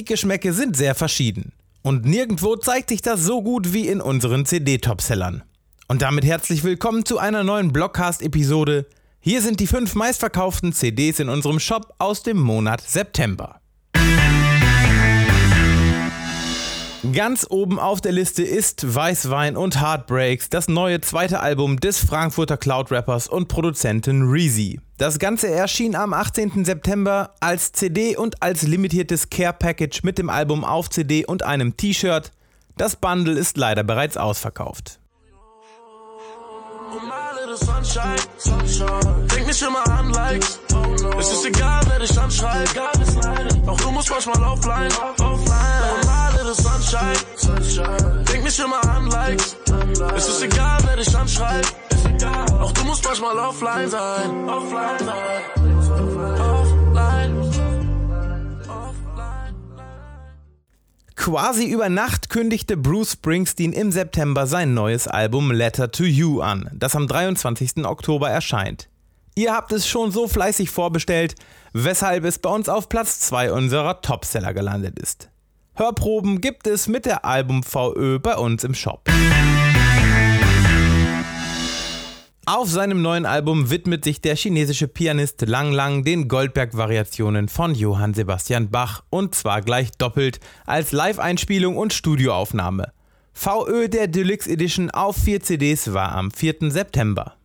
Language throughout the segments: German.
Musikgeschmäcke sind sehr verschieden. Und nirgendwo zeigt sich das so gut wie in unseren CD-Topsellern. Und damit herzlich willkommen zu einer neuen Blockcast-Episode. Hier sind die fünf meistverkauften CDs in unserem Shop aus dem Monat September. Ganz oben auf der Liste ist Weißwein und Heartbreaks, das neue zweite Album des Frankfurter Cloud-Rappers und Produzenten Reezy. Das Ganze erschien am 18. September als CD und als limitiertes Care-Package mit dem Album auf CD und einem T-Shirt. Das Bundle ist leider bereits ausverkauft. Oh sunshine. sunshine. Denk mich immer an Likes. Es ist egal, wer dich anschreibt. Auch du musst manchmal offline sein. Offline sein. Offline. Quasi über Nacht kündigte Bruce Springsteen im September sein neues Album Letter to You an, das am 23. Oktober erscheint. Ihr habt es schon so fleißig vorbestellt, weshalb es bei uns auf Platz 2 unserer Topseller gelandet ist. Hörproben gibt es mit der Album VÖ bei uns im Shop. Auf seinem neuen Album widmet sich der chinesische Pianist Lang Lang den Goldberg-Variationen von Johann Sebastian Bach und zwar gleich doppelt als Live-Einspielung und Studioaufnahme. VÖ der Deluxe Edition auf vier CDs war am 4. September.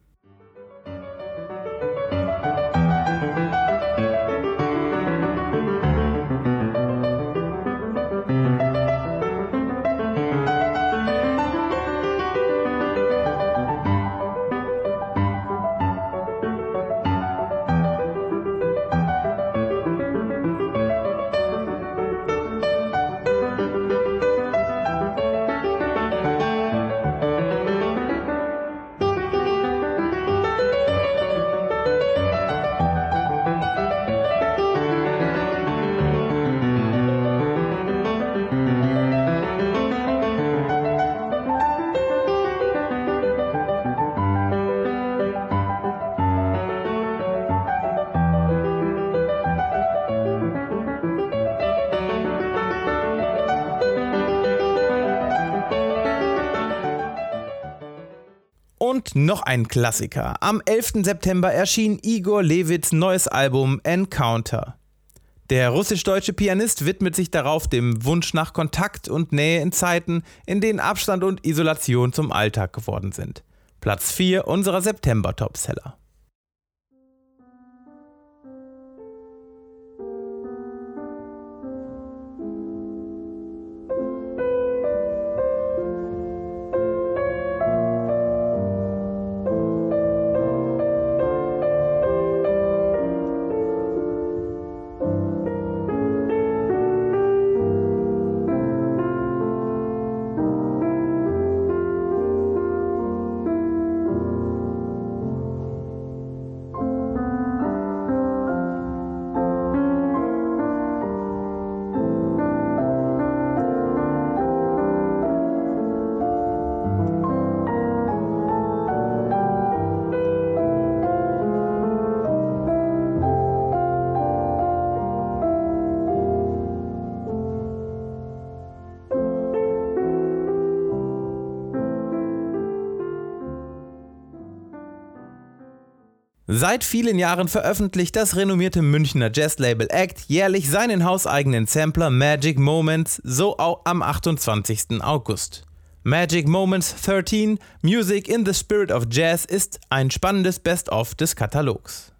Und noch ein Klassiker. Am 11. September erschien Igor Levits neues Album Encounter. Der russisch-deutsche Pianist widmet sich darauf dem Wunsch nach Kontakt und Nähe in Zeiten, in denen Abstand und Isolation zum Alltag geworden sind. Platz 4 unserer September-Topseller. Seit vielen Jahren veröffentlicht das renommierte Münchner Jazzlabel Act jährlich seinen hauseigenen Sampler Magic Moments, so auch am 28. August. Magic Moments 13 Music in the Spirit of Jazz ist ein spannendes Best-of des Katalogs.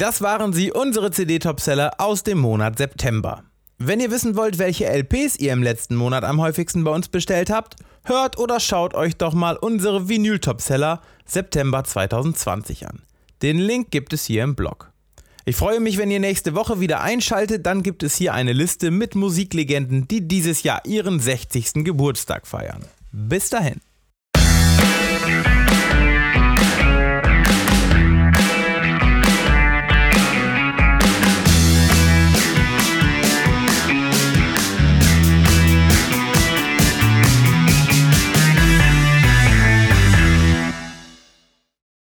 Das waren sie, unsere CD-Topseller aus dem Monat September. Wenn ihr wissen wollt, welche LPs ihr im letzten Monat am häufigsten bei uns bestellt habt, hört oder schaut euch doch mal unsere Vinyl-Topseller September 2020 an. Den Link gibt es hier im Blog. Ich freue mich, wenn ihr nächste Woche wieder einschaltet. Dann gibt es hier eine Liste mit Musiklegenden, die dieses Jahr ihren 60. Geburtstag feiern. Bis dahin.